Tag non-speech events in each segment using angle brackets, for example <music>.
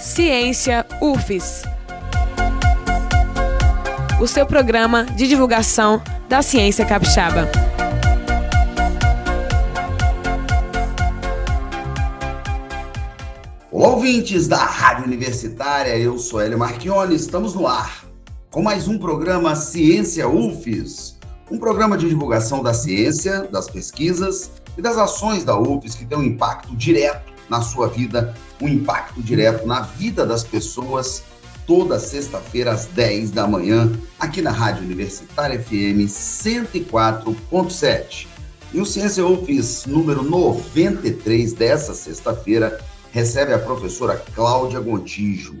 Ciência UFES. O seu programa de divulgação da ciência capixaba. Olá, ouvintes da Rádio Universitária, eu sou Hélio Marchione, estamos no ar com mais um programa Ciência UFES, um programa de divulgação da ciência, das pesquisas e das ações da UFES que tem um impacto direto na sua vida, um impacto direto na vida das pessoas, toda sexta-feira às 10 da manhã, aqui na Rádio Universitária FM 104.7. E o Ciência UFES número 93 dessa sexta-feira recebe a professora Cláudia Gontijo.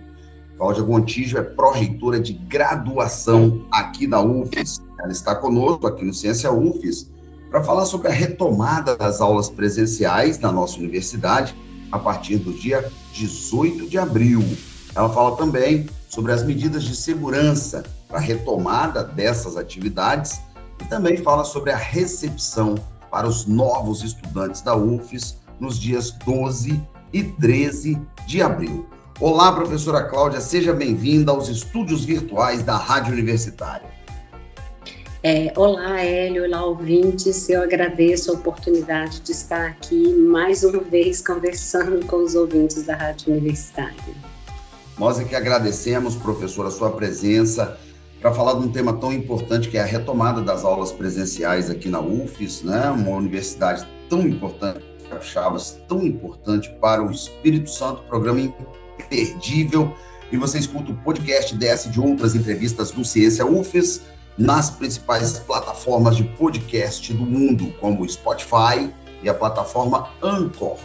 Cláudia Gontijo é pró-reitora de graduação aqui da UFES. Ela está conosco aqui no Ciência UFES para falar sobre a retomada das aulas presenciais na nossa universidade a partir do dia 18 de abril. Ela fala também sobre as medidas de segurança para a retomada dessas atividades e também fala sobre a recepção para os novos estudantes da UFES nos dias 12 e 13 de abril. Olá, professora Cláudia, seja bem-vinda aos estúdios virtuais da Rádio Universitária. É, olá, Hélio, olá, ouvintes. Eu agradeço a oportunidade de estar aqui mais uma vez conversando com os ouvintes da Rádio Universitária. Nós é que agradecemos, professora, a sua presença para falar de um tema tão importante que é a retomada das aulas presenciais aqui na UFES, né? uma universidade tão importante, Capixabas, tão importante para o Espírito Santo, programa imperdível. E você escuta o podcast dessa de outras entrevistas do Ciência UFES nas principais plataformas de podcast do mundo, como o Spotify e a plataforma Anchor.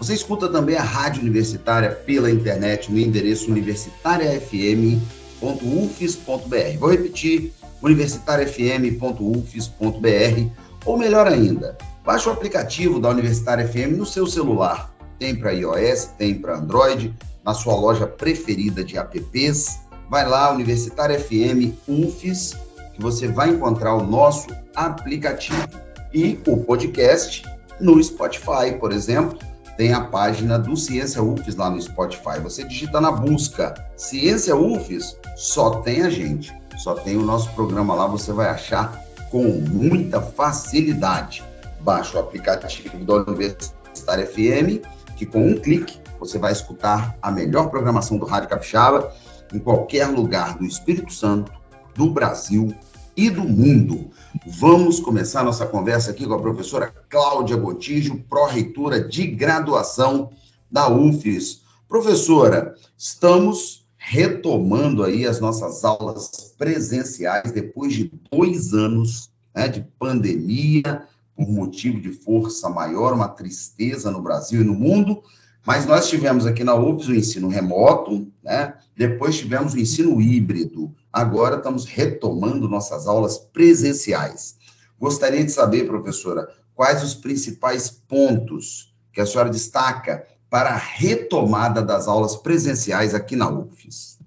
Você escuta também a Rádio Universitária pela internet no endereço universitariafm.ufes.br. Vou repetir, universitariafm.ufes.br, ou melhor ainda, baixe o aplicativo da Universitária FM no seu celular. Tem para iOS, tem para Android, na sua loja preferida de apps. Vai lá, Universitária FM UFES que você vai encontrar o nosso aplicativo e o podcast no Spotify, por exemplo. Tem a página do Ciência UFES lá no Spotify. Você digita na busca Ciência UFES, só tem a gente, só tem o nosso programa lá, você vai achar com muita facilidade. Baixa o aplicativo da Universitária FM, que com um clique você vai escutar a melhor programação do Rádio Capixaba em qualquer lugar do Espírito Santo, do Brasil e do mundo. Vamos começar nossa conversa aqui com a professora Cláudia Botijo, pró-reitora de graduação da UFES. Professora, estamos retomando aí as nossas aulas presenciais depois de dois anos né, de pandemia, por motivo de força maior, uma tristeza no Brasil e no mundo, mas nós tivemos aqui na UFS o ensino remoto, né? depois tivemos o ensino híbrido, agora estamos retomando nossas aulas presenciais. Gostaria de saber, professora, quais os principais pontos que a senhora destaca para a retomada das aulas presenciais aqui na UFES?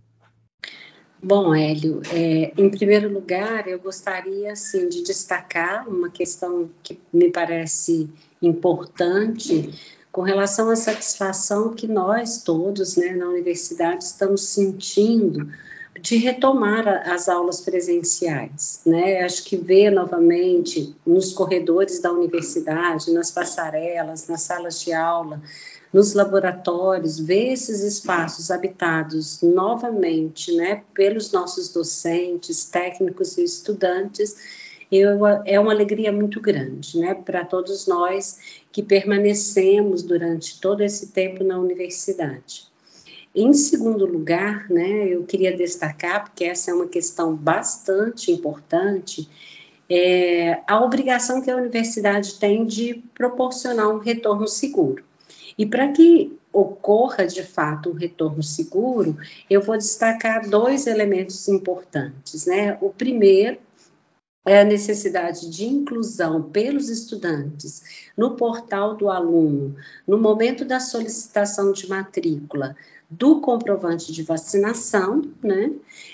Bom, Hélio, é, em primeiro lugar, eu gostaria assim, de destacar uma questão que me parece importante com relação à satisfação que nós todos, né, na universidade, estamos sentindo de retomar as aulas presenciais, né? Acho que ver novamente nos corredores da universidade, nas passarelas, nas salas de aula, nos laboratórios, ver esses espaços habitados novamente, né, pelos nossos docentes, técnicos e estudantes, eu, é uma alegria muito grande, né, para todos nós que permanecemos durante todo esse tempo na universidade. Em segundo lugar, né, eu queria destacar, porque essa é uma questão bastante importante, é, a obrigação que a universidade tem de proporcionar um retorno seguro. E para que ocorra de fato um retorno seguro, eu vou destacar dois elementos importantes, né? O primeiro é a necessidade de inclusão pelos estudantes no portal do aluno, no momento da solicitação de matrícula, do comprovante de vacinação, né?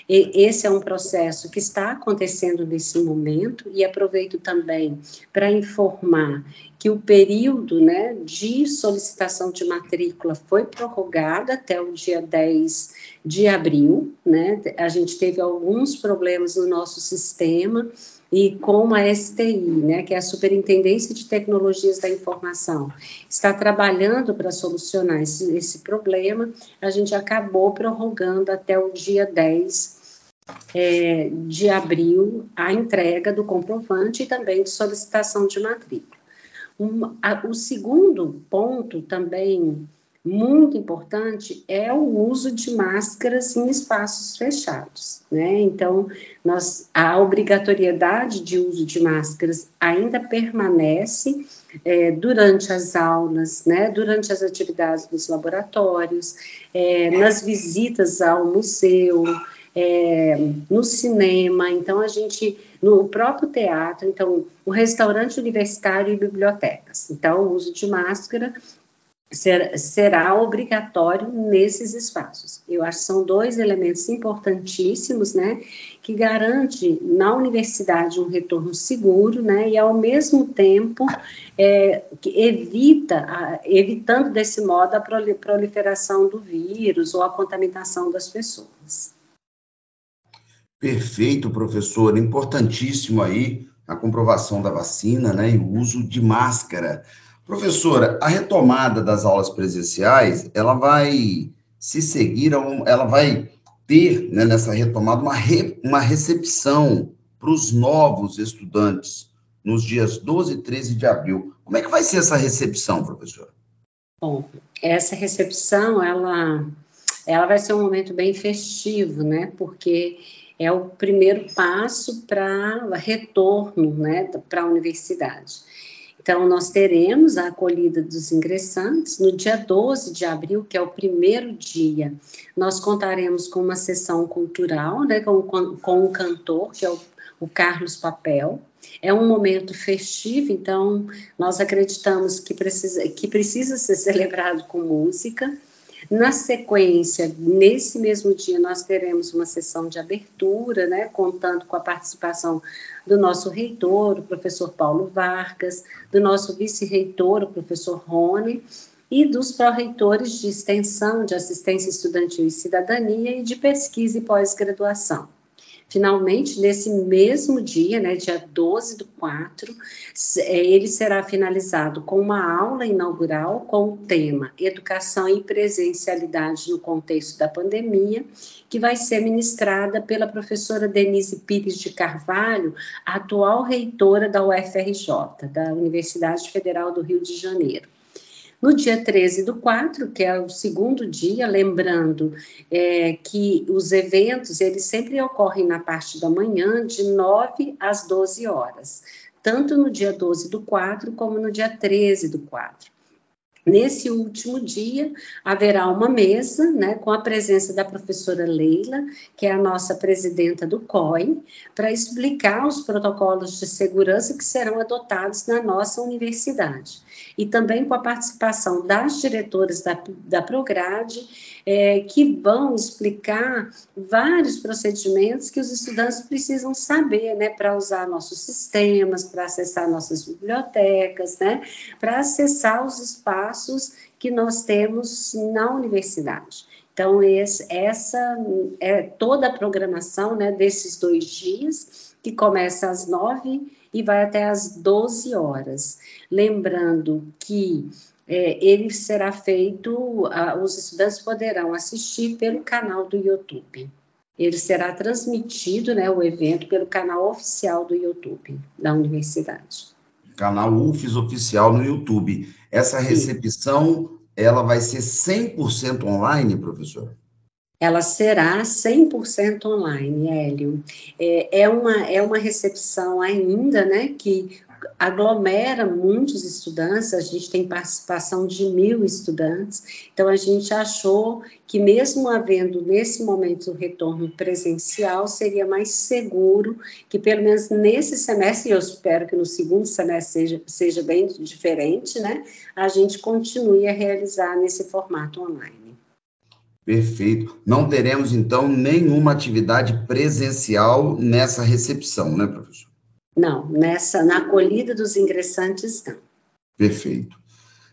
E esse é um processo que está acontecendo nesse momento e aproveito também para informar que o período, né, de solicitação de matrícula foi prorrogado até o dia 10 de abril, né? A gente teve alguns problemas no nosso sistema e com a STI, né, que é a Superintendência de Tecnologias da Informação, está trabalhando para solucionar esse, esse, problema, a gente acabou prorrogando até o dia 10 é, de abril a entrega do comprovante e também de solicitação de matrícula. Um, a, o segundo ponto também muito importante é o uso de máscaras em espaços fechados, né? Então, nós, a obrigatoriedade de uso de máscaras ainda permanece é, durante as aulas, né? Durante as atividades dos laboratórios, é, nas visitas ao museu, é, no cinema, então a gente, no próprio teatro, então o restaurante universitário e bibliotecas. Então, o uso de máscara ser, será obrigatório nesses espaços. Eu acho que são dois elementos importantíssimos, né, que garante na universidade um retorno seguro, né, e ao mesmo tempo é, que evita, a, evitando desse modo a proliferação do vírus ou a contaminação das pessoas. Perfeito, professor. Importantíssimo aí a comprovação da vacina, né, e o uso de máscara. Professora, a retomada das aulas presenciais, ela vai se seguir, ela vai ter né, nessa retomada uma, re, uma recepção para os novos estudantes nos dias 12 e 13 de abril. Como é que vai ser essa recepção, professora? Bom, essa recepção, ela, ela vai ser um momento bem festivo, né? Porque é o primeiro passo para retorno, né, para a universidade. Então, nós teremos a acolhida dos ingressantes no dia 12 de abril, que é o primeiro dia. Nós contaremos com uma sessão cultural, né, com, com, com um cantor, que é o, o Carlos Papel. É um momento festivo, então nós acreditamos que precisa, que precisa ser celebrado com música. Na sequência, nesse mesmo dia, nós teremos uma sessão de abertura, né, contando com a participação do nosso reitor, o professor Paulo Vargas, do nosso vice-reitor, o professor Rony, e dos pró-reitores de extensão, de assistência estudantil e cidadania e de pesquisa e pós-graduação. Finalmente, nesse mesmo dia, né, dia 12 do 4, é, ele será finalizado com uma aula inaugural com o tema Educação e Presencialidade no Contexto da Pandemia, que vai ser ministrada pela professora Denise Pires de Carvalho, atual reitora da UFRJ, da Universidade Federal do Rio de Janeiro. No dia 13 do 4, que é o segundo dia, lembrando é, que os eventos, eles sempre ocorrem na parte da manhã, de 9 às 12 horas, tanto no dia 12 do 4 como no dia 13 do 4. Nesse último dia, haverá uma mesa, né, com a presença da professora Leila, que é a nossa presidenta do COI, para explicar os protocolos de segurança que serão adotados na nossa universidade. E também com a participação das diretoras da, da Prograde, é, que vão explicar vários procedimentos que os estudantes precisam saber, né, para usar nossos sistemas, para acessar nossas bibliotecas, né, para acessar os espaços que nós temos na universidade. Então, esse, essa é toda a programação né, desses dois dias, que começa às nove e vai até às doze horas. Lembrando que é, ele será feito, a, os estudantes poderão assistir pelo canal do YouTube. Ele será transmitido, né, o evento, pelo canal oficial do YouTube da universidade. Canal UFES oficial no YouTube. Essa recepção, Sim. ela vai ser 100% online, professora? ela será 100% online, Hélio. É, é, uma, é uma recepção ainda, né, que aglomera muitos estudantes, a gente tem participação de mil estudantes, então a gente achou que mesmo havendo nesse momento o retorno presencial, seria mais seguro que pelo menos nesse semestre, e eu espero que no segundo semestre seja, seja bem diferente, né, a gente continue a realizar nesse formato online. Perfeito. Não teremos, então, nenhuma atividade presencial nessa recepção, né, professor? Não, nessa, na acolhida dos ingressantes, não. Perfeito.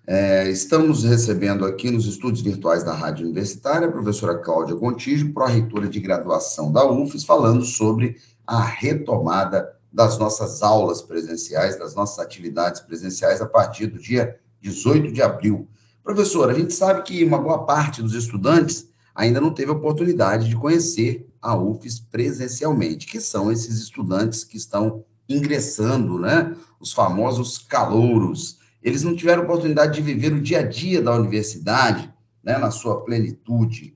É, estamos recebendo aqui nos estúdios virtuais da Rádio Universitária a professora Cláudia Gontijo, pró-reitora de graduação da UFES, falando sobre a retomada das nossas aulas presenciais, das nossas atividades presenciais a partir do dia 18 de abril. Professora, a gente sabe que uma boa parte dos estudantes ainda não teve a oportunidade de conhecer a UFES presencialmente, que são esses estudantes que estão ingressando, né? Os famosos calouros. Eles não tiveram oportunidade de viver o dia a dia da universidade, né, na sua plenitude.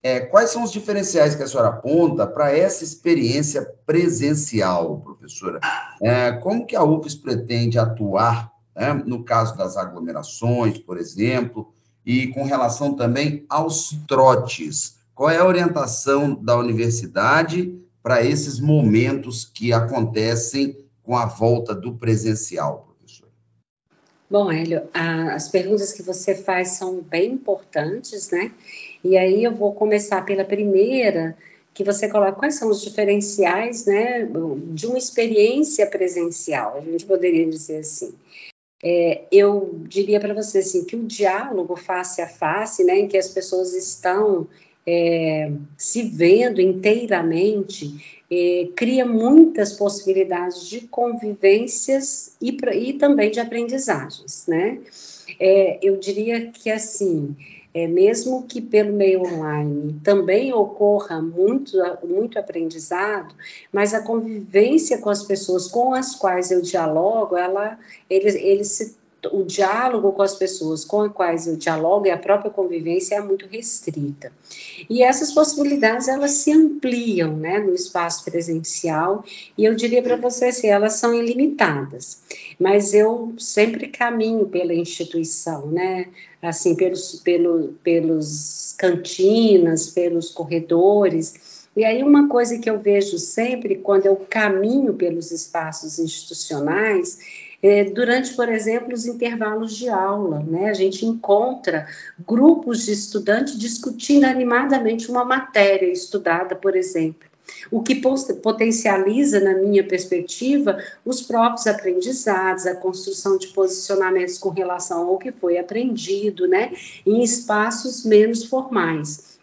É, quais são os diferenciais que a senhora aponta para essa experiência presencial, professora? É, como que a UFES pretende atuar né, no caso das aglomerações, por exemplo, e com relação também aos trotes? Qual é a orientação da universidade para esses momentos que acontecem com a volta do presencial? Bom, Hélio, as perguntas que você faz são bem importantes, né? E aí eu vou começar pela primeira, que você coloca quais são os diferenciais, né, de uma experiência presencial, a gente poderia dizer assim. É, eu diria para você assim que o diálogo face a face, né, em que as pessoas estão é, se vendo inteiramente, é, cria muitas possibilidades de convivências e, e também de aprendizagens, né? É, eu diria que assim, é, mesmo que pelo meio online também ocorra muito, muito aprendizado, mas a convivência com as pessoas com as quais eu dialogo, ela, ele, ele se o diálogo com as pessoas com as quais eu dialogo e a própria convivência é muito restrita. E essas possibilidades, elas se ampliam, né, no espaço presencial, e eu diria para você assim, elas são ilimitadas, mas eu sempre caminho pela instituição, né, assim, pelos, pelo, pelos cantinas, pelos corredores, e aí, uma coisa que eu vejo sempre quando eu caminho pelos espaços institucionais é, durante, por exemplo, os intervalos de aula, né? A gente encontra grupos de estudantes discutindo animadamente uma matéria estudada, por exemplo o que potencializa, na minha perspectiva, os próprios aprendizados, a construção de posicionamentos com relação ao que foi aprendido, né, em espaços menos formais.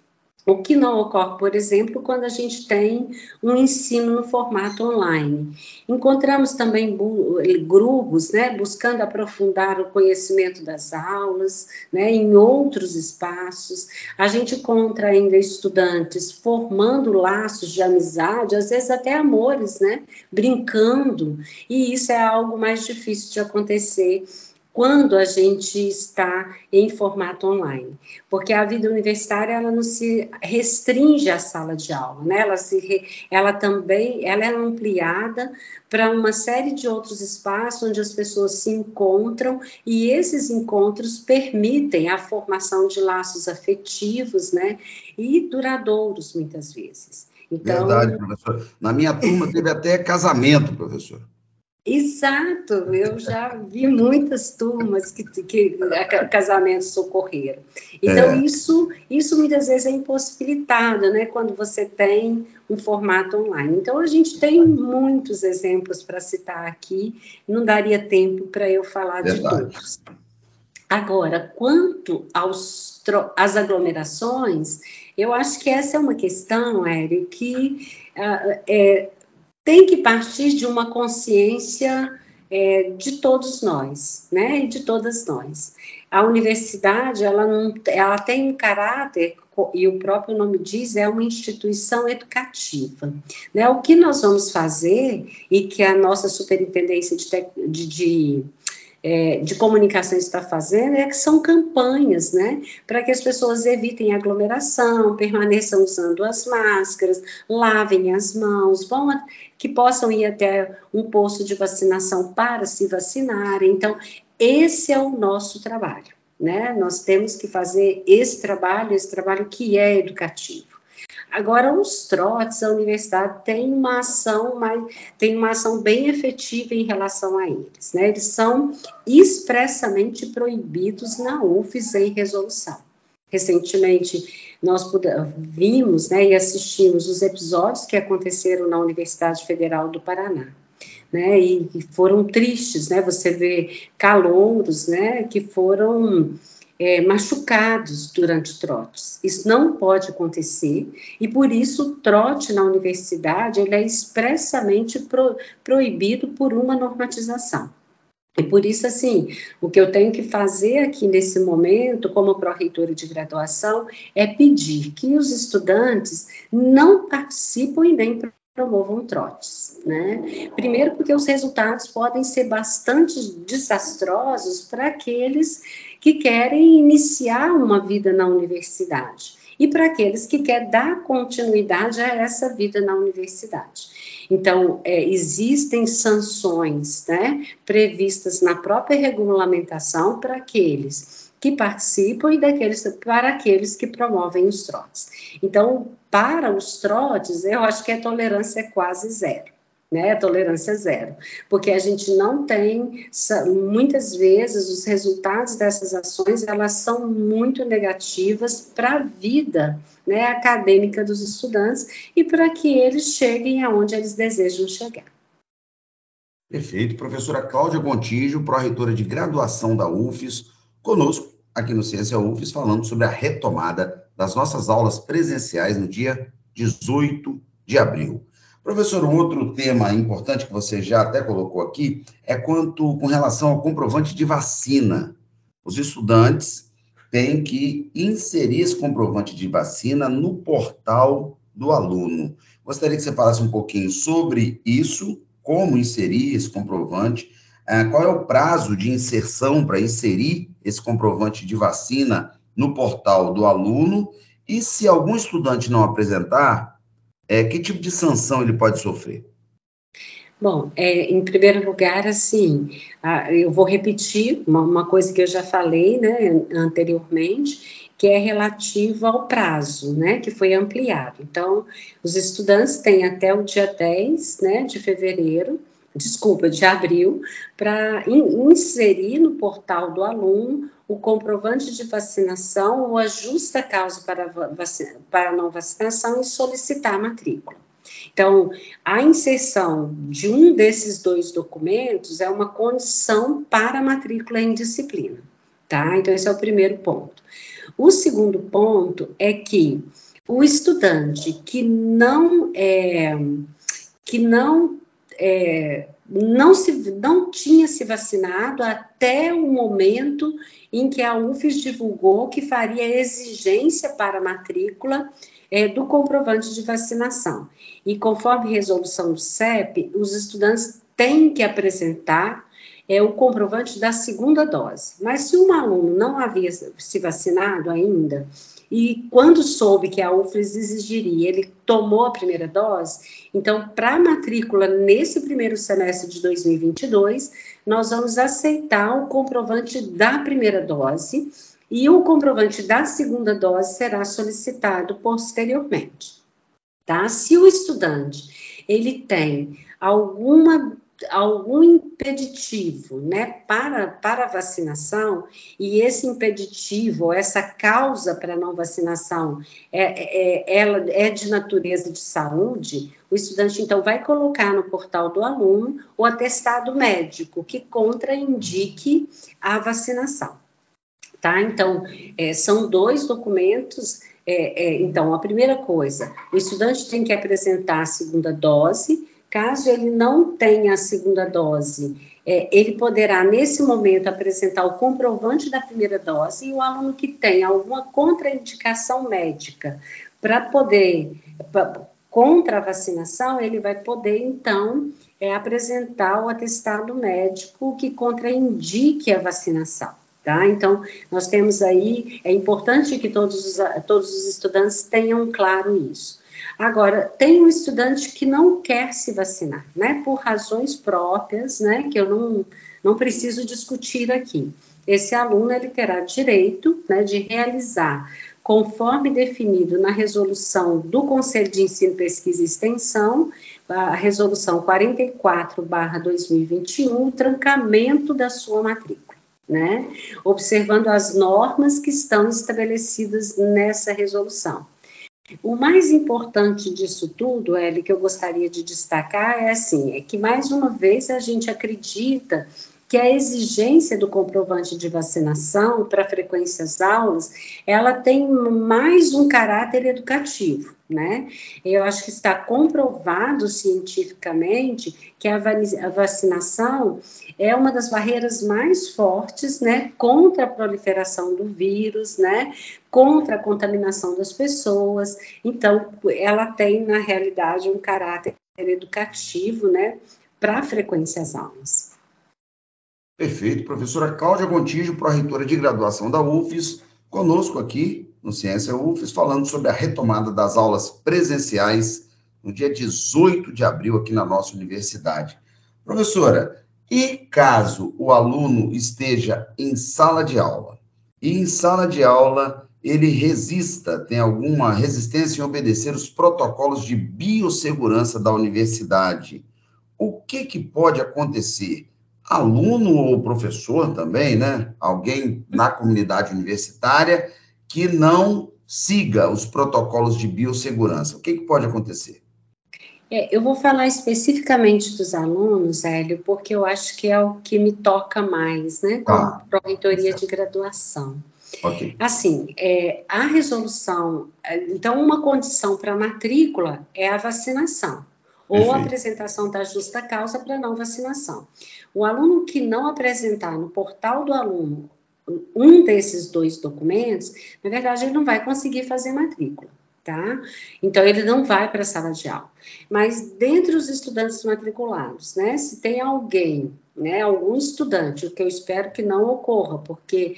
O que não ocorre, por exemplo, quando a gente tem um ensino no formato online. Encontramos também grupos, né, buscando aprofundar o conhecimento das aulas, né, em outros espaços. A gente encontra ainda estudantes formando laços de amizade, às vezes até amores, né, brincando, e isso é algo mais difícil de acontecer quando a gente está em formato online, porque a vida universitária ela não se restringe à sala de aula, né? Ela se ela também ela é ampliada para uma série de outros espaços onde as pessoas se encontram e esses encontros permitem a formação de laços afetivos, né? E duradouros muitas vezes. Então, Verdade, professor. Na minha turma teve até casamento, professor. Exato, eu já vi muitas turmas que, que casamentos ocorreram. Então, é. isso, isso muitas vezes é impossibilitado, né, quando você tem um formato online. Então, a gente tem muitos exemplos para citar aqui, não daria tempo para eu falar Verdade. de todos. Agora, quanto aos, às aglomerações, eu acho que essa é uma questão, Érico, que uh, é, tem que partir de uma consciência é, de todos nós, né, e de todas nós. A universidade, ela, não, ela tem um caráter, e o próprio nome diz, é uma instituição educativa. Né? O que nós vamos fazer, e que a nossa superintendência de, de, de é, de comunicação está fazendo é que são campanhas, né, para que as pessoas evitem aglomeração, permaneçam usando as máscaras, lavem as mãos, vão a, que possam ir até um posto de vacinação para se vacinarem. Então, esse é o nosso trabalho, né? Nós temos que fazer esse trabalho, esse trabalho que é educativo. Agora, os trotes, a universidade tem uma ação, mais, tem uma ação bem efetiva em relação a eles. Né? Eles são expressamente proibidos na UFES em resolução. Recentemente, nós vimos né, e assistimos os episódios que aconteceram na Universidade Federal do Paraná. Né, e, e foram tristes, né? Você vê calouros, né, que foram é, machucados durante trotes. Isso não pode acontecer e por isso o trote na universidade ele é expressamente pro, proibido por uma normatização. E por isso, assim, o que eu tenho que fazer aqui nesse momento, como pró-reitora de graduação, é pedir que os estudantes não participem nem promovam trotes, né? Primeiro porque os resultados podem ser bastante desastrosos para aqueles que querem iniciar uma vida na universidade e para aqueles que querem dar continuidade a essa vida na universidade. Então, é, existem sanções né, previstas na própria regulamentação para aqueles que participam e daqueles, para aqueles que promovem os trotes. Então, para os trotes, eu acho que a tolerância é quase zero né, tolerância zero, porque a gente não tem, muitas vezes, os resultados dessas ações, elas são muito negativas para a vida né, acadêmica dos estudantes e para que eles cheguem aonde eles desejam chegar. Perfeito. Professora Cláudia Gontijo, pró-reitora de graduação da UFES, conosco aqui no Ciência UFES, falando sobre a retomada das nossas aulas presenciais no dia 18 de abril. Professor, um outro tema importante que você já até colocou aqui é quanto com relação ao comprovante de vacina. Os estudantes têm que inserir esse comprovante de vacina no portal do aluno. Gostaria que você falasse um pouquinho sobre isso, como inserir esse comprovante, eh, qual é o prazo de inserção para inserir esse comprovante de vacina no portal do aluno e se algum estudante não apresentar, é, que tipo de sanção ele pode sofrer? Bom, é, em primeiro lugar, assim, eu vou repetir uma, uma, coisa que eu já falei né, anteriormente, que é relativa ao prazo, né, que foi ampliado. Então, os estudantes têm até o dia 10 né, de fevereiro, desculpa, de abril, para in, inserir no portal do aluno o comprovante de vacinação ou a justa causa para, vacina, para não vacinação e solicitar a matrícula. Então, a inserção de um desses dois documentos é uma condição para a matrícula em disciplina, tá? Então, esse é o primeiro ponto. O segundo ponto é que o estudante que não é, que não é, não, se, não tinha se vacinado até o momento em que a UFES divulgou que faria exigência para matrícula é, do comprovante de vacinação. E conforme resolução do CEP, os estudantes têm que apresentar é, o comprovante da segunda dose. Mas se um aluno não havia se vacinado ainda, e quando soube que a UFRES exigiria, ele tomou a primeira dose, então, para matrícula nesse primeiro semestre de 2022, nós vamos aceitar o comprovante da primeira dose e o comprovante da segunda dose será solicitado posteriormente. Tá? Se o estudante ele tem alguma algum impeditivo né, para, para a vacinação, e esse impeditivo, essa causa para a não vacinação, é, é, é, ela é de natureza de saúde, o estudante então vai colocar no portal do aluno o atestado médico que contraindique a vacinação. Tá? Então, é, são dois documentos. É, é, então, a primeira coisa, o estudante tem que apresentar a segunda dose, Caso ele não tenha a segunda dose, é, ele poderá, nesse momento, apresentar o comprovante da primeira dose e o aluno que tem alguma contraindicação médica para poder, pra, contra a vacinação, ele vai poder, então, é, apresentar o atestado médico que contraindique a vacinação. Tá? Então, nós temos aí, é importante que todos os, todos os estudantes tenham claro isso. Agora, tem um estudante que não quer se vacinar, né, por razões próprias, né, que eu não, não preciso discutir aqui. Esse aluno ele terá direito né, de realizar, conforme definido na resolução do Conselho de Ensino, Pesquisa e Extensão, a resolução 44/2021, o trancamento da sua matrícula. né? Observando as normas que estão estabelecidas nessa resolução. O mais importante disso tudo, Eli, que eu gostaria de destacar é assim, é que mais uma vez a gente acredita que a exigência do comprovante de vacinação para frequências aulas, ela tem mais um caráter educativo, né? Eu acho que está comprovado cientificamente que a vacinação é uma das barreiras mais fortes, né, contra a proliferação do vírus, né, contra a contaminação das pessoas. Então, ela tem na realidade um caráter educativo, né, para frequências aulas. Perfeito. Professora Cláudia Gontijo, pró-reitora de graduação da UFES, conosco aqui no Ciência UFES, falando sobre a retomada das aulas presenciais no dia 18 de abril aqui na nossa universidade. Professora, e caso o aluno esteja em sala de aula e em sala de aula ele resista, tem alguma resistência em obedecer os protocolos de biossegurança da universidade, o que, que pode acontecer? Aluno ou professor também, né? Alguém na comunidade universitária que não siga os protocolos de biossegurança. O que, que pode acontecer? É, eu vou falar especificamente dos alunos, Hélio, porque eu acho que é o que me toca mais, né? Como ah, pró-reitoria de graduação. Okay. Assim, é, a resolução, é, então, uma condição para matrícula é a vacinação ou apresentação da justa causa para não vacinação. O aluno que não apresentar no portal do aluno um desses dois documentos, na verdade, ele não vai conseguir fazer matrícula tá? Então, ele não vai para a sala de aula. Mas, dentre os estudantes matriculados, né, se tem alguém, né, algum estudante, o que eu espero que não ocorra, porque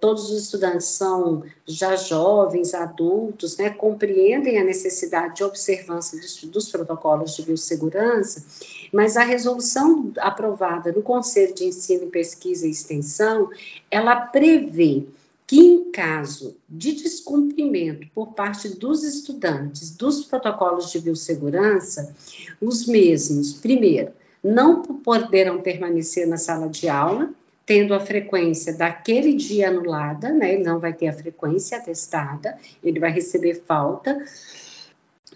todos os estudantes são já jovens, adultos, né, compreendem a necessidade de observância dos, dos protocolos de biossegurança, mas a resolução aprovada no Conselho de Ensino, Pesquisa e Extensão, ela prevê que, em caso de descumprimento por parte dos estudantes dos protocolos de biossegurança, os mesmos, primeiro, não poderão permanecer na sala de aula, tendo a frequência daquele dia anulada, né? Ele não vai ter a frequência atestada, ele vai receber falta.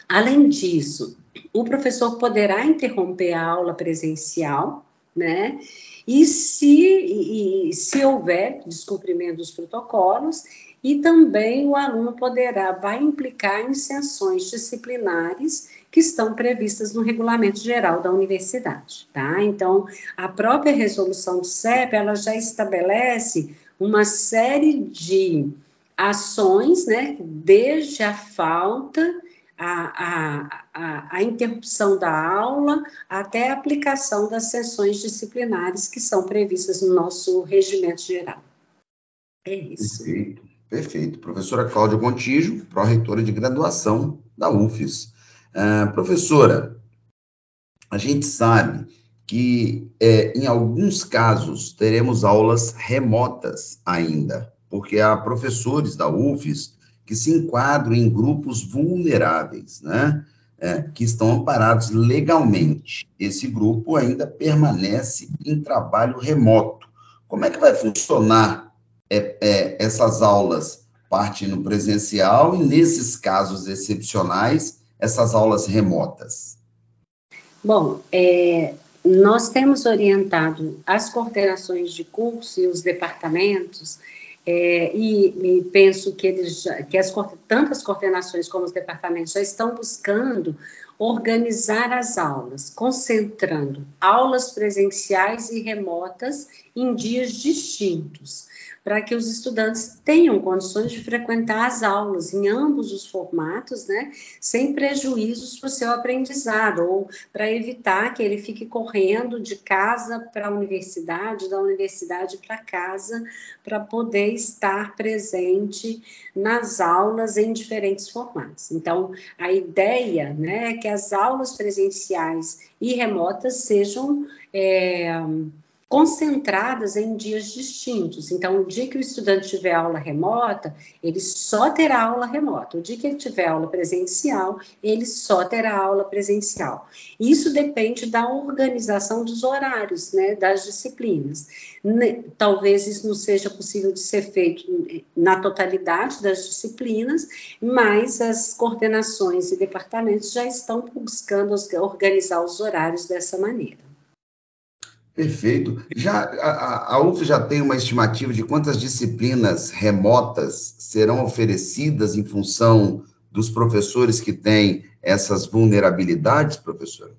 Além disso, o professor poderá interromper a aula presencial, né? e se, e, se houver descumprimento dos protocolos, e também o aluno poderá, vai implicar em sanções disciplinares que estão previstas no regulamento geral da universidade, tá? Então, a própria resolução do CEP, ela já estabelece uma série de ações, né, desde a falta a, a, a, interrupção da aula até a aplicação das sessões disciplinares que são previstas no nosso regimento geral. É isso. Perfeito, perfeito. Professora Cláudia Contígio, pró-reitora de graduação da UFES. Uh, professora, a gente sabe que é, em alguns casos teremos aulas remotas ainda, porque há professores da UFES que se enquadram em grupos vulneráveis, né? É, que estão amparados legalmente. Esse grupo ainda permanece em trabalho remoto. Como é que vai funcionar é, é, essas aulas parte no presencial e, nesses casos excepcionais, essas aulas remotas? Bom, é, nós temos orientado as coordenações de curso e os departamentos é, e, e, penso que eles que as tantas coordenações como os departamentos já estão buscando organizar as aulas, concentrando aulas presenciais e remotas em dias distintos para que os estudantes tenham condições de frequentar as aulas em ambos os formatos, né, sem prejuízos para o seu aprendizado, ou para evitar que ele fique correndo de casa para a universidade, da universidade para casa, para poder estar presente nas aulas em diferentes formatos. Então, a ideia né, é que as aulas presenciais e remotas sejam. É, concentradas em dias distintos. Então, o dia que o estudante tiver aula remota, ele só terá aula remota. O dia que ele tiver aula presencial, ele só terá aula presencial. Isso depende da organização dos horários, né, das disciplinas. Talvez isso não seja possível de ser feito na totalidade das disciplinas, mas as coordenações e departamentos já estão buscando organizar os horários dessa maneira. Perfeito. Já a, a UF já tem uma estimativa de quantas disciplinas remotas serão oferecidas em função dos professores que têm essas vulnerabilidades, professora?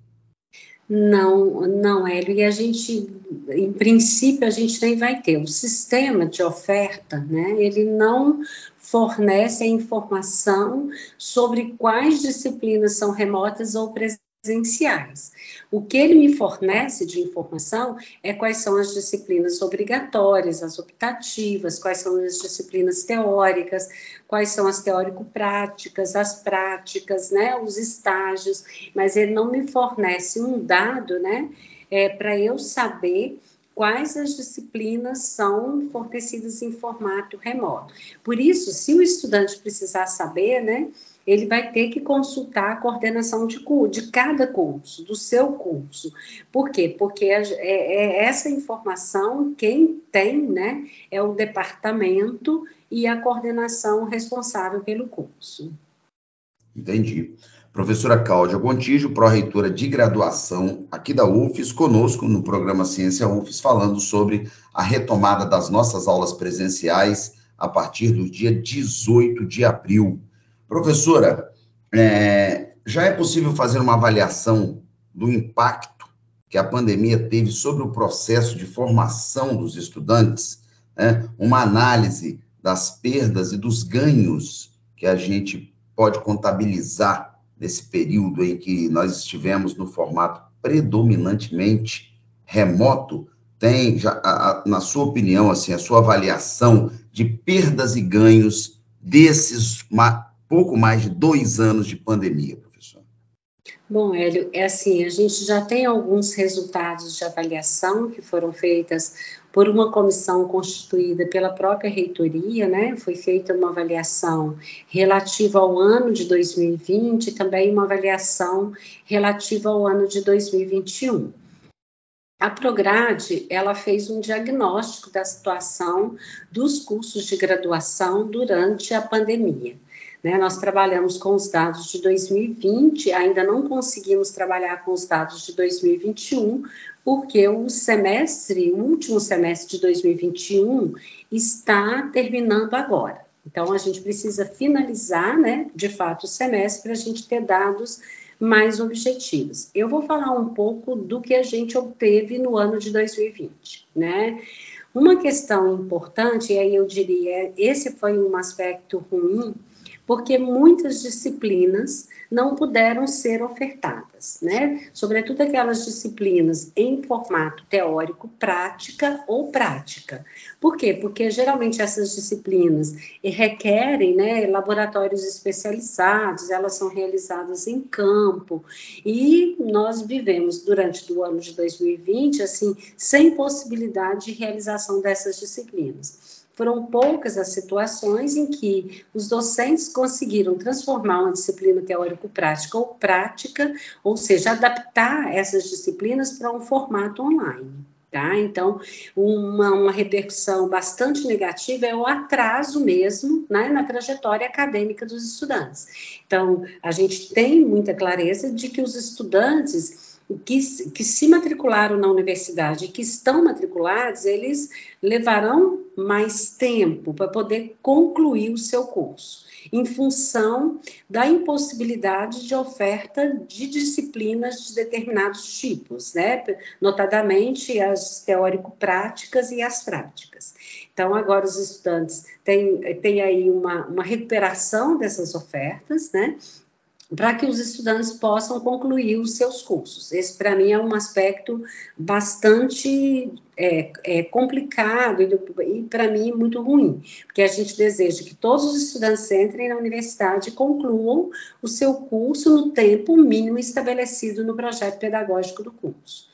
Não, não, Hélio. E a gente, em princípio, a gente nem vai ter. O sistema de oferta, né? Ele não fornece a informação sobre quais disciplinas são remotas ou presenciais presenciais. O que ele me fornece de informação é quais são as disciplinas obrigatórias, as optativas, quais são as disciplinas teóricas, quais são as teórico-práticas, as práticas, né, os estágios, mas ele não me fornece um dado, né, é, para eu saber quais as disciplinas são fornecidas em formato remoto. Por isso, se o estudante precisar saber, né, ele vai ter que consultar a coordenação de, de cada curso, do seu curso. Por quê? Porque é, é essa informação, quem tem, né, é o departamento e a coordenação responsável pelo curso. Entendi. Professora Cláudia Gontijo, pró-reitora de graduação aqui da UFES, conosco no programa Ciência UFES, falando sobre a retomada das nossas aulas presenciais a partir do dia 18 de abril. Professora, é, já é possível fazer uma avaliação do impacto que a pandemia teve sobre o processo de formação dos estudantes, né? uma análise das perdas e dos ganhos que a gente pode contabilizar nesse período em que nós estivemos no formato predominantemente remoto, tem, já, a, a, na sua opinião, assim, a sua avaliação de perdas e ganhos desses pouco mais de dois anos de pandemia, professor? Bom, Hélio, é assim, a gente já tem alguns resultados de avaliação que foram feitas por uma comissão constituída pela própria reitoria, né? Foi feita uma avaliação relativa ao ano de 2020 e também uma avaliação relativa ao ano de 2021. A Prograde, ela fez um diagnóstico da situação dos cursos de graduação durante a pandemia. Né? Nós trabalhamos com os dados de 2020, ainda não conseguimos trabalhar com os dados de 2021, porque o semestre, o último semestre de 2021 está terminando agora. Então, a gente precisa finalizar, né, de fato, o semestre para a gente ter dados mais objetivos. Eu vou falar um pouco do que a gente obteve no ano de 2020, né? Uma questão importante, e aí eu diria, esse foi um aspecto ruim, porque muitas disciplinas não puderam ser ofertadas, né? Sobretudo aquelas disciplinas em formato teórico, prática ou prática. Por quê? Porque geralmente essas disciplinas requerem, né, laboratórios especializados, elas são realizadas em campo, e nós vivemos durante o ano de 2020 assim, sem possibilidade de realização dessas disciplinas. Foram poucas as situações em que os docentes conseguiram transformar uma disciplina teórico-prática ou prática, ou seja, adaptar essas disciplinas para um formato online. Tá? Então, uma, uma, repercussão bastante negativa é o atraso mesmo né, na trajetória acadêmica dos estudantes. Então, a gente tem muita clareza de que os estudantes que, que se matricularam na universidade e que estão matriculados, eles levarão mais tempo para poder concluir o seu curso, em função da impossibilidade de oferta de disciplinas de determinados tipos, né? notadamente as teórico-práticas e as práticas. Então, agora os estudantes têm, têm aí uma, uma recuperação dessas ofertas, né? Para que os estudantes possam concluir os seus cursos. Esse, para mim, é um aspecto bastante é, é complicado e, e para mim, muito ruim, porque a gente deseja que todos os estudantes entrem na universidade e concluam o seu curso no tempo mínimo estabelecido no projeto pedagógico do curso.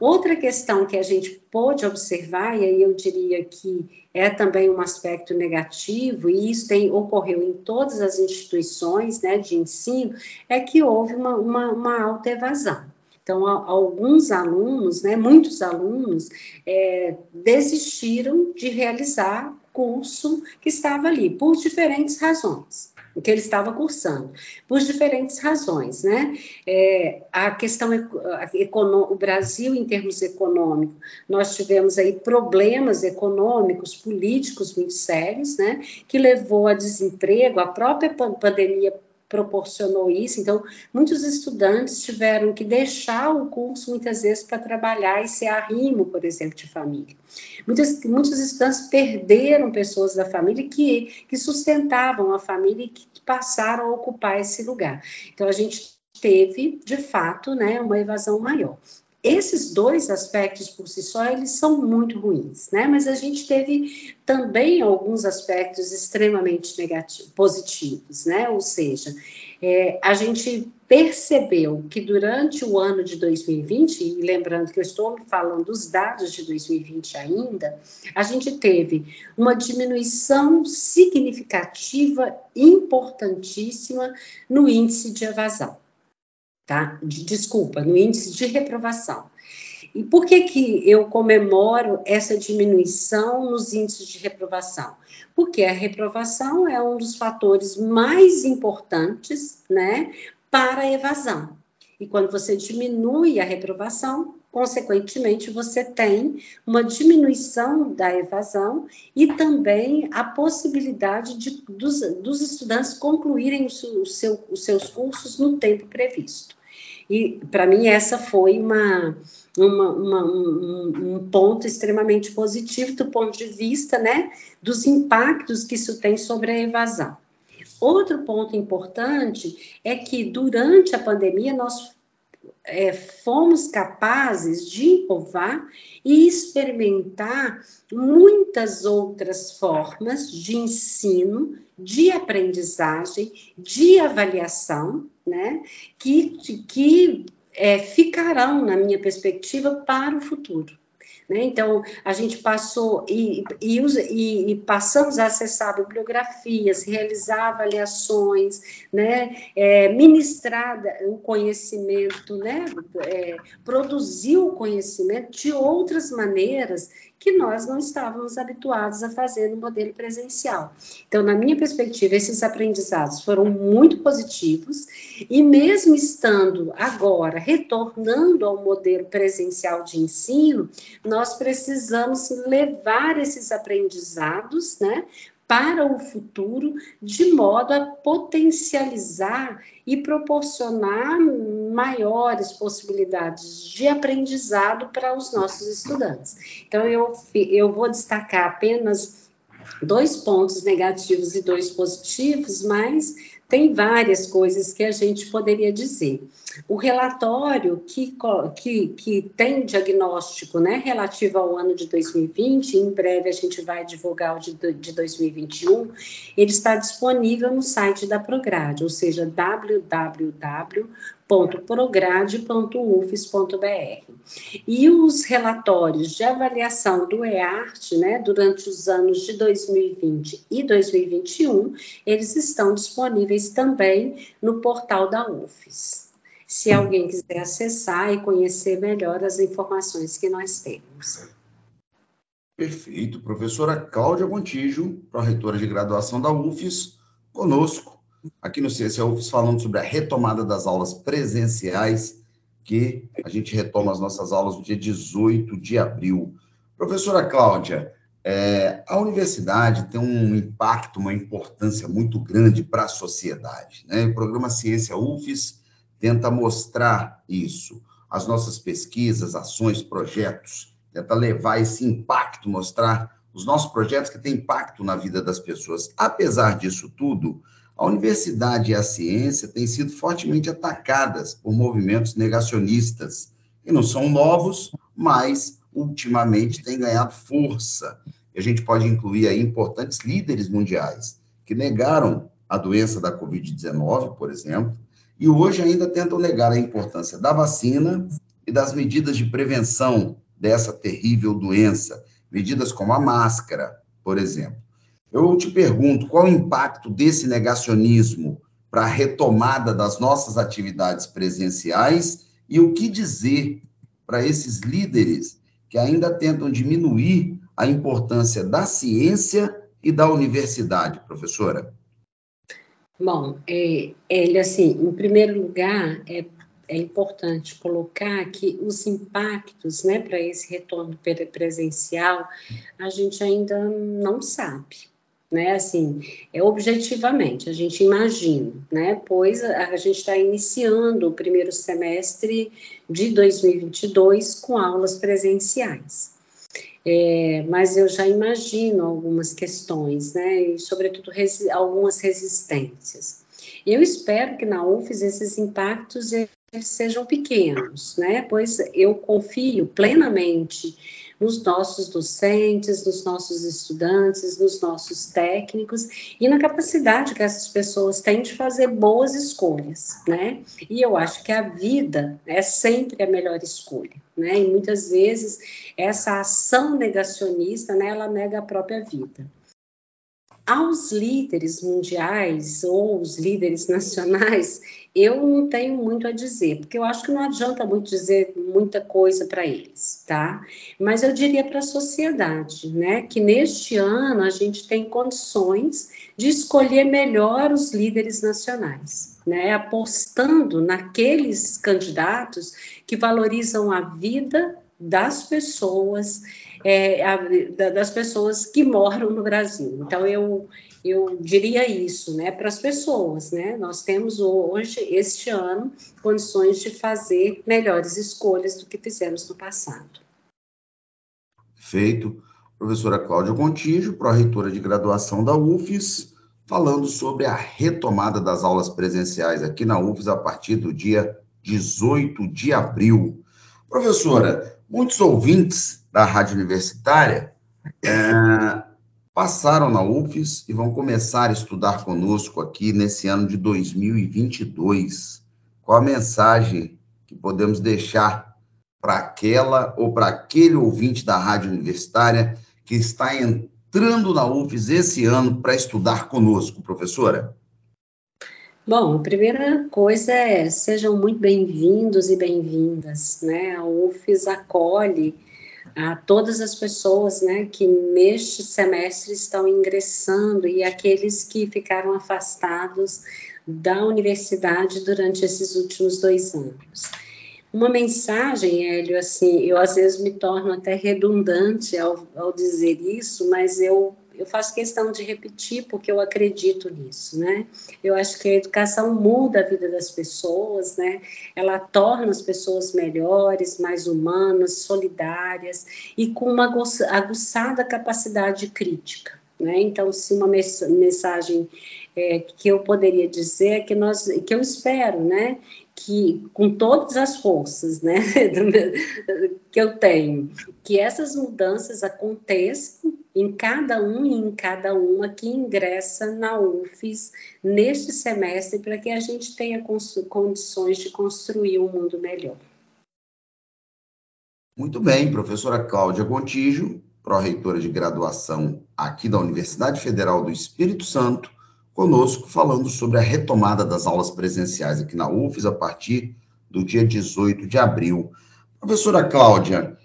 Outra questão que a gente pôde observar, e aí eu diria que é também um aspecto negativo, e isso tem, ocorreu em todas as instituições né, de ensino, é que houve uma, uma, uma alta evasão. Então, alguns alunos, né, muitos alunos, é, desistiram de realizar curso que estava ali, por diferentes razões que ele estava cursando, por diferentes razões, né? É, a questão o Brasil em termos econômicos, nós tivemos aí problemas econômicos, políticos muito sérios, né? Que levou a desemprego, a própria pandemia proporcionou isso. Então, muitos estudantes tiveram que deixar o curso muitas vezes para trabalhar e ser arrimo, por exemplo, de família. Muitos, muitos estudantes perderam pessoas da família que, que sustentavam a família e que passaram a ocupar esse lugar. Então, a gente teve, de fato, né, uma evasão maior. Esses dois aspectos por si só, eles são muito ruins, né? Mas a gente teve também alguns aspectos extremamente negativos, positivos, né? Ou seja, é, a gente percebeu que durante o ano de 2020, e lembrando que eu estou falando dos dados de 2020 ainda, a gente teve uma diminuição significativa, importantíssima, no índice de evasão tá? De, desculpa, no índice de reprovação. E por que, que eu comemoro essa diminuição nos índices de reprovação? Porque a reprovação é um dos fatores mais importantes, né, para a evasão. E quando você diminui a reprovação, consequentemente, você tem uma diminuição da evasão e também a possibilidade de, dos, dos estudantes concluírem o seu, os seus cursos no tempo previsto. E, para mim, essa foi uma, uma, uma um, um, ponto extremamente positivo do ponto de vista né, dos impactos que isso tem sobre a evasão. Outro ponto importante é que, durante a pandemia, nós é, fomos capazes de inovar e experimentar muitas outras formas de ensino, de aprendizagem, de avaliação, né, que, que é, ficarão, na minha perspectiva, para o futuro. Né? Então, a gente passou e, e, e, e, passamos a acessar bibliografias, realizar avaliações, né? É, ministrar o conhecimento, né? É, produzir o conhecimento de outras maneiras que nós não estávamos habituados a fazer no modelo presencial. Então, na minha perspectiva, esses aprendizados foram muito positivos e mesmo estando agora retornando ao modelo presencial de ensino, nós precisamos levar esses aprendizados, né, para o futuro, de modo a potencializar e proporcionar maiores possibilidades de aprendizado para os nossos estudantes. Então, eu, eu vou destacar apenas dois pontos negativos e dois positivos, mas tem várias coisas que a gente poderia dizer. O relatório que, que, que tem diagnóstico né, relativo ao ano de 2020, em breve a gente vai divulgar o de, de 2021, ele está disponível no site da Prograde, ou seja, www www.prograde.ufes.br. E os relatórios de avaliação do EART, né, durante os anos de 2020 e 2021, eles estão disponíveis também no portal da UFES. Se alguém quiser acessar e conhecer melhor as informações que nós temos. Perfeito. Professora Cláudia Montijo, pró-reitora de graduação da UFES, conosco aqui no Ciência UFES falando sobre a retomada das aulas presenciais, que a gente retoma as nossas aulas no dia 18 de abril. Professora Cláudia, é, a universidade tem um impacto, uma importância muito grande para a sociedade. Né? O programa Ciência UFES tenta mostrar isso. As nossas pesquisas, ações, projetos, tenta levar esse impacto, mostrar os nossos projetos que têm impacto na vida das pessoas. Apesar disso tudo, a universidade e a ciência têm sido fortemente atacadas por movimentos negacionistas, que não são novos, mas ultimamente têm ganhado força. E a gente pode incluir aí importantes líderes mundiais que negaram a doença da Covid-19, por exemplo, e hoje ainda tentam negar a importância da vacina e das medidas de prevenção dessa terrível doença, medidas como a máscara, por exemplo. Eu te pergunto, qual o impacto desse negacionismo para a retomada das nossas atividades presenciais e o que dizer para esses líderes que ainda tentam diminuir a importância da ciência e da universidade, professora? Bom, é, ele assim, em primeiro lugar, é, é importante colocar que os impactos, né, para esse retorno presencial, a gente ainda não sabe né? Assim, é objetivamente, a gente imagina, né? Pois a, a gente está iniciando o primeiro semestre de 2022 com aulas presenciais. É, mas eu já imagino algumas questões, né? E, sobretudo, resi algumas resistências. Eu espero que na UFES esses impactos eles sejam pequenos, né? Pois eu confio plenamente nos nossos docentes, nos nossos estudantes, nos nossos técnicos e na capacidade que essas pessoas têm de fazer boas escolhas, né? E eu acho que a vida é sempre a melhor escolha, né? E muitas vezes essa ação negacionista, né, ela nega a própria vida aos líderes mundiais ou os líderes <laughs> nacionais, eu não tenho muito a dizer, porque eu acho que não adianta muito dizer muita coisa para eles, tá? Mas eu diria para a sociedade, né, que neste ano a gente tem condições de escolher melhor os líderes nacionais, né, apostando naqueles candidatos que valorizam a vida das pessoas, é, a, das pessoas que moram no Brasil. Então, eu, eu diria isso, né, para as pessoas, né? Nós temos hoje, este ano, condições de fazer melhores escolhas do que fizemos no passado. Feito. Professora Cláudia Contígio, pró-reitora de graduação da UFES, falando sobre a retomada das aulas presenciais aqui na UFES a partir do dia 18 de abril. Professora, muitos ouvintes da Rádio Universitária é, passaram na UFES e vão começar a estudar conosco aqui nesse ano de 2022. Qual a mensagem que podemos deixar para aquela ou para aquele ouvinte da Rádio Universitária que está entrando na UFES esse ano para estudar conosco, professora? Bom, a primeira coisa é sejam muito bem-vindos e bem-vindas, né? A UFES acolhe a todas as pessoas né, que neste semestre estão ingressando e aqueles que ficaram afastados da universidade durante esses últimos dois anos. Uma mensagem, Hélio, assim, eu às vezes me torno até redundante ao, ao dizer isso, mas eu eu faço questão de repetir porque eu acredito nisso, né? Eu acho que a educação muda a vida das pessoas, né? Ela torna as pessoas melhores, mais humanas, solidárias e com uma aguçada capacidade crítica, né? Então, se uma mensagem é, que eu poderia dizer é que nós, que eu espero, né, que com todas as forças, né, <laughs> que eu tenho, que essas mudanças aconteçam em cada um e em cada uma que ingressa na UFES neste semestre para que a gente tenha condições de construir um mundo melhor. Muito bem, professora Cláudia Gontijo, pró-reitora de graduação aqui da Universidade Federal do Espírito Santo, conosco falando sobre a retomada das aulas presenciais aqui na UFES a partir do dia 18 de abril. Professora Cláudia,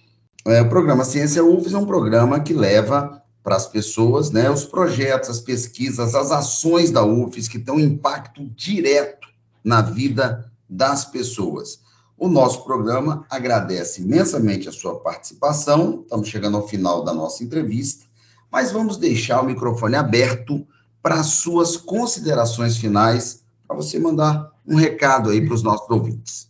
é, o programa Ciência UFES é um programa que leva para as pessoas né, os projetos, as pesquisas, as ações da UFES que têm um impacto direto na vida das pessoas. O nosso programa agradece imensamente a sua participação, estamos chegando ao final da nossa entrevista, mas vamos deixar o microfone aberto para suas considerações finais, para você mandar um recado aí para os nossos ouvintes.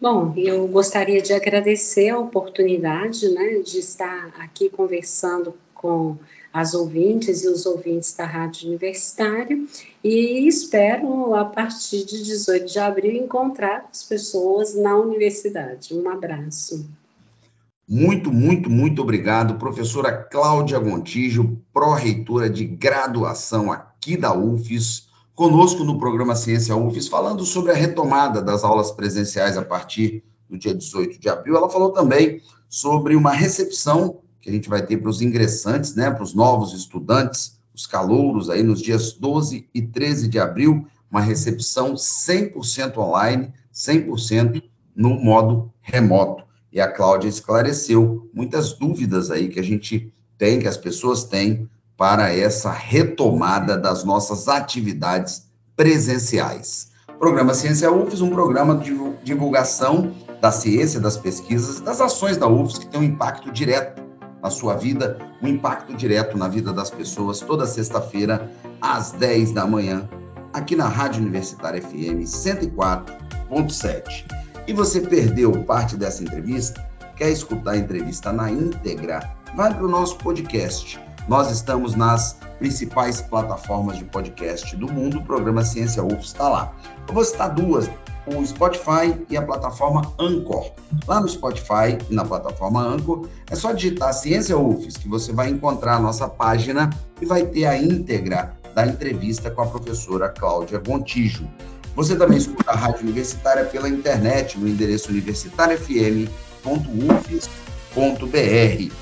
Bom, eu gostaria de agradecer a oportunidade né, de estar aqui conversando com as ouvintes e os ouvintes da Rádio Universitária e espero, a partir de 18 de abril, encontrar as pessoas na universidade. Um abraço. Muito, muito, muito obrigado, professora Cláudia Gontijo, pró-reitora de graduação aqui da UFES, conosco no programa Ciência UFES, falando sobre a retomada das aulas presenciais a partir no dia 18 de abril. Ela falou também sobre uma recepção que a gente vai ter para os ingressantes, né, para os novos estudantes, os calouros aí nos dias 12 e 13 de abril, uma recepção 100% online, 100% no modo remoto. E a Cláudia esclareceu muitas dúvidas aí que a gente tem, que as pessoas têm para essa retomada das nossas atividades presenciais. programa Ciência UFES, um programa de divulgação da ciência, das pesquisas, das ações da UFES que tem um impacto direto na sua vida, um impacto direto na vida das pessoas, toda sexta-feira, às 10 da manhã, aqui na Rádio Universitária FM 104.7. E você perdeu parte dessa entrevista? Quer escutar a entrevista na íntegra? Vai para o nosso podcast. Nós estamos nas principais plataformas de podcast do mundo. O programa Ciência UF está lá. Eu vou citar duas o Spotify e a plataforma Anchor. Lá no Spotify e na plataforma Anchor, é só digitar Ciência UFES que você vai encontrar a nossa página e vai ter a íntegra da entrevista com a professora Cláudia Gontijo. Você também escuta a Rádio Universitária pela internet no endereço universitariofm.ufes.br.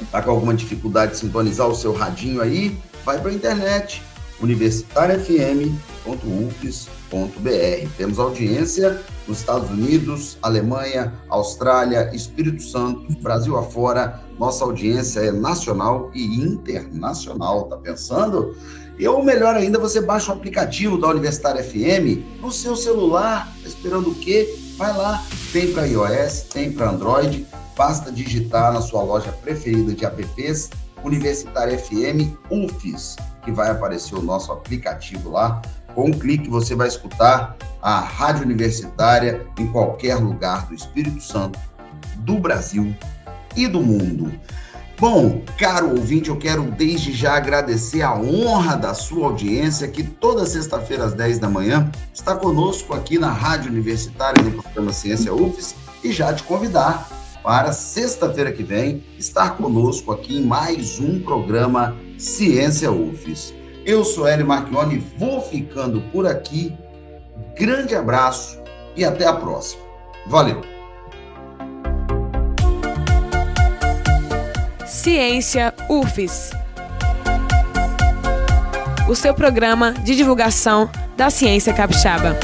Está com alguma dificuldade de sintonizar o seu radinho aí? Vai para a internet universitariofm.ufes.br. Temos audiência nos Estados Unidos, Alemanha, Austrália, Espírito Santo, Brasil afora. Nossa audiência é nacional e internacional, tá pensando? E ou melhor ainda, você baixa o aplicativo da Universitária FM no seu celular, tá esperando o quê? Vai lá, tem para iOS, tem para Android, basta digitar na sua loja preferida de apps Universitária FM UFES que vai aparecer o nosso aplicativo lá. Com um clique você vai escutar a Rádio Universitária em qualquer lugar do Espírito Santo, do Brasil e do mundo. Bom, caro ouvinte, eu quero desde já agradecer a honra da sua audiência, que toda sexta-feira às 10 da manhã está conosco aqui na Rádio Universitária no programa Ciência UFES e já te convidar para sexta-feira que vem estar conosco aqui em mais um programa Ciência UFES. Eu sou Hélio Marchione, vou ficando por aqui. Grande abraço e até a próxima. Valeu! Ciência UFES. O seu programa de divulgação da ciência capixaba.